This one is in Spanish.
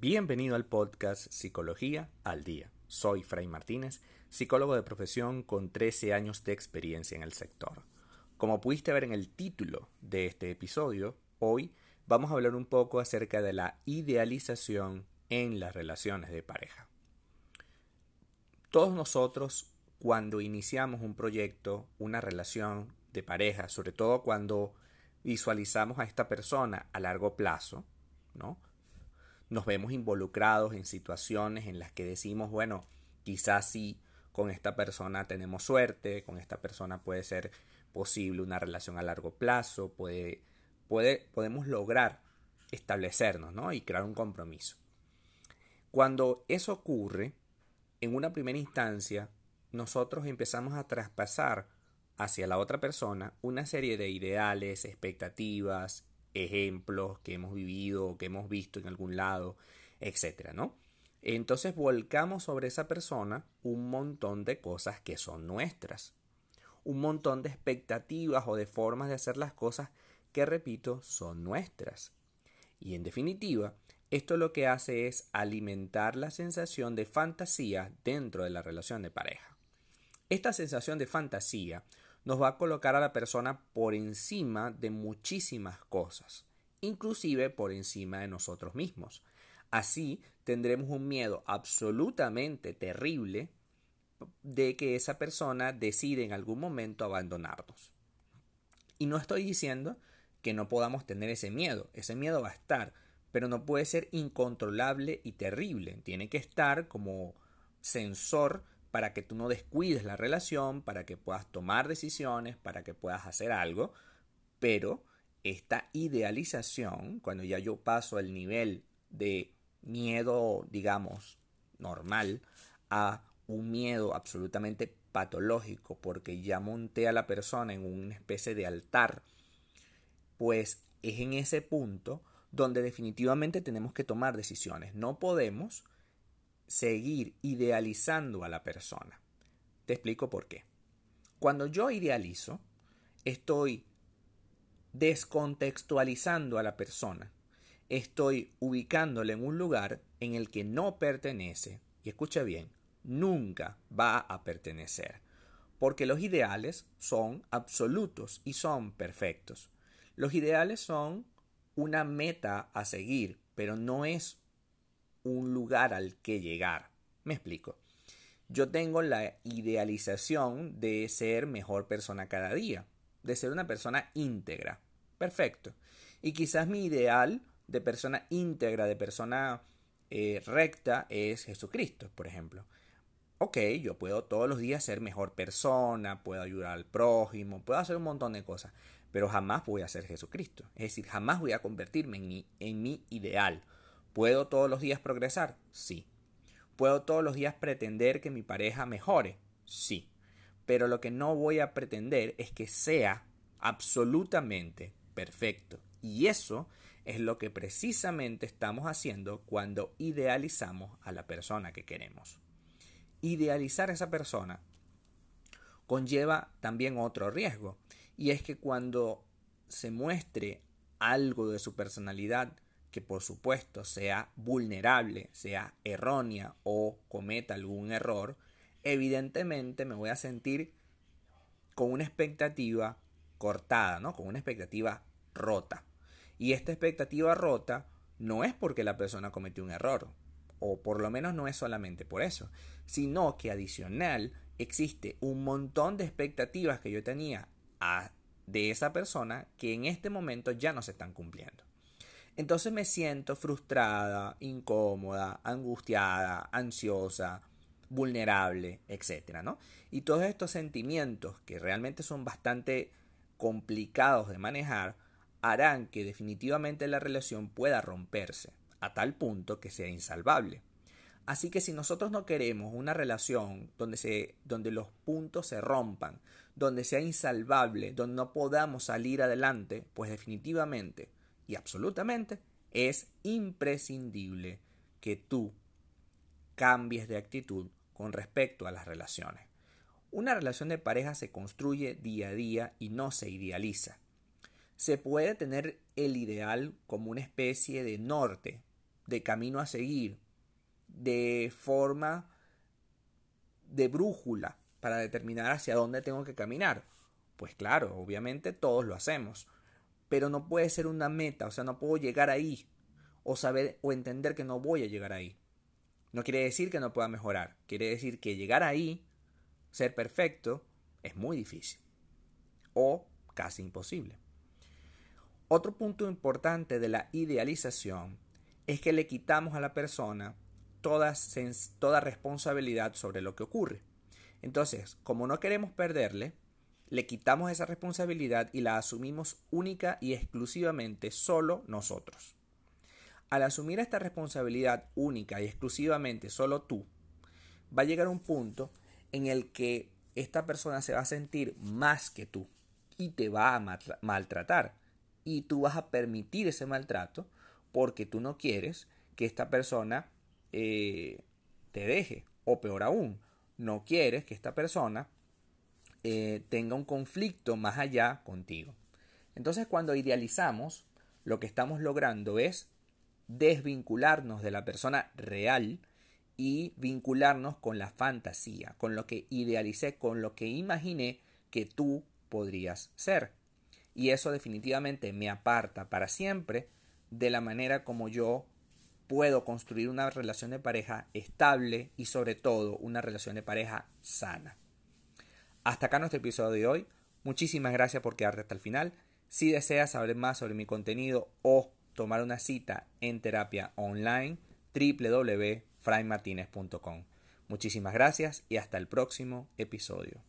Bienvenido al podcast Psicología al Día. Soy Fray Martínez, psicólogo de profesión con 13 años de experiencia en el sector. Como pudiste ver en el título de este episodio, hoy vamos a hablar un poco acerca de la idealización en las relaciones de pareja. Todos nosotros, cuando iniciamos un proyecto, una relación de pareja, sobre todo cuando visualizamos a esta persona a largo plazo, ¿no? Nos vemos involucrados en situaciones en las que decimos, bueno, quizás sí con esta persona tenemos suerte, con esta persona puede ser posible una relación a largo plazo, puede, puede, podemos lograr establecernos ¿no? y crear un compromiso. Cuando eso ocurre, en una primera instancia, nosotros empezamos a traspasar hacia la otra persona una serie de ideales, expectativas, ejemplos que hemos vivido, que hemos visto en algún lado, etcétera, ¿no? Entonces volcamos sobre esa persona un montón de cosas que son nuestras, un montón de expectativas o de formas de hacer las cosas que, repito, son nuestras. Y en definitiva, esto lo que hace es alimentar la sensación de fantasía dentro de la relación de pareja. Esta sensación de fantasía nos va a colocar a la persona por encima de muchísimas cosas, inclusive por encima de nosotros mismos. Así tendremos un miedo absolutamente terrible de que esa persona decide en algún momento abandonarnos. Y no estoy diciendo que no podamos tener ese miedo, ese miedo va a estar, pero no puede ser incontrolable y terrible, tiene que estar como sensor para que tú no descuides la relación, para que puedas tomar decisiones, para que puedas hacer algo, pero esta idealización, cuando ya yo paso al nivel de miedo, digamos, normal, a un miedo absolutamente patológico, porque ya monté a la persona en una especie de altar, pues es en ese punto donde definitivamente tenemos que tomar decisiones. No podemos seguir idealizando a la persona. Te explico por qué. Cuando yo idealizo, estoy descontextualizando a la persona. Estoy ubicándole en un lugar en el que no pertenece. Y escucha bien, nunca va a pertenecer. Porque los ideales son absolutos y son perfectos. Los ideales son una meta a seguir, pero no es un lugar al que llegar. Me explico. Yo tengo la idealización de ser mejor persona cada día, de ser una persona íntegra. Perfecto. Y quizás mi ideal de persona íntegra, de persona eh, recta, es Jesucristo, por ejemplo. Ok, yo puedo todos los días ser mejor persona, puedo ayudar al prójimo, puedo hacer un montón de cosas, pero jamás voy a ser Jesucristo. Es decir, jamás voy a convertirme en mi, en mi ideal. ¿Puedo todos los días progresar? Sí. ¿Puedo todos los días pretender que mi pareja mejore? Sí. Pero lo que no voy a pretender es que sea absolutamente perfecto. Y eso es lo que precisamente estamos haciendo cuando idealizamos a la persona que queremos. Idealizar a esa persona conlleva también otro riesgo, y es que cuando se muestre algo de su personalidad que por supuesto sea vulnerable, sea errónea o cometa algún error, evidentemente me voy a sentir con una expectativa cortada, ¿no? Con una expectativa rota. Y esta expectativa rota no es porque la persona cometió un error, o por lo menos no es solamente por eso, sino que adicional existe un montón de expectativas que yo tenía de esa persona que en este momento ya no se están cumpliendo. Entonces me siento frustrada, incómoda, angustiada, ansiosa, vulnerable, etc. ¿no? Y todos estos sentimientos que realmente son bastante complicados de manejar harán que definitivamente la relación pueda romperse a tal punto que sea insalvable. Así que si nosotros no queremos una relación donde, se, donde los puntos se rompan, donde sea insalvable, donde no podamos salir adelante, pues definitivamente y absolutamente es imprescindible que tú cambies de actitud con respecto a las relaciones. Una relación de pareja se construye día a día y no se idealiza. Se puede tener el ideal como una especie de norte, de camino a seguir, de forma de brújula para determinar hacia dónde tengo que caminar. Pues claro, obviamente todos lo hacemos, pero no puede ser una meta, o sea, no puedo llegar ahí o saber o entender que no voy a llegar ahí. No quiere decir que no pueda mejorar, quiere decir que llegar ahí, ser perfecto, es muy difícil o casi imposible. Otro punto importante de la idealización es que le quitamos a la persona toda, toda responsabilidad sobre lo que ocurre. Entonces, como no queremos perderle, le quitamos esa responsabilidad y la asumimos única y exclusivamente solo nosotros. Al asumir esta responsabilidad única y exclusivamente solo tú, va a llegar un punto en el que esta persona se va a sentir más que tú y te va a maltratar y tú vas a permitir ese maltrato porque tú no quieres que esta persona eh, te deje o peor aún, no quieres que esta persona eh, tenga un conflicto más allá contigo. Entonces cuando idealizamos, lo que estamos logrando es desvincularnos de la persona real y vincularnos con la fantasía, con lo que idealicé, con lo que imaginé que tú podrías ser y eso definitivamente me aparta para siempre de la manera como yo puedo construir una relación de pareja estable y sobre todo una relación de pareja sana. Hasta acá nuestro episodio de hoy. Muchísimas gracias por quedarte hasta el final. Si deseas saber más sobre mi contenido o tomar una cita en terapia online, www.fraymartinez.com. Muchísimas gracias y hasta el próximo episodio.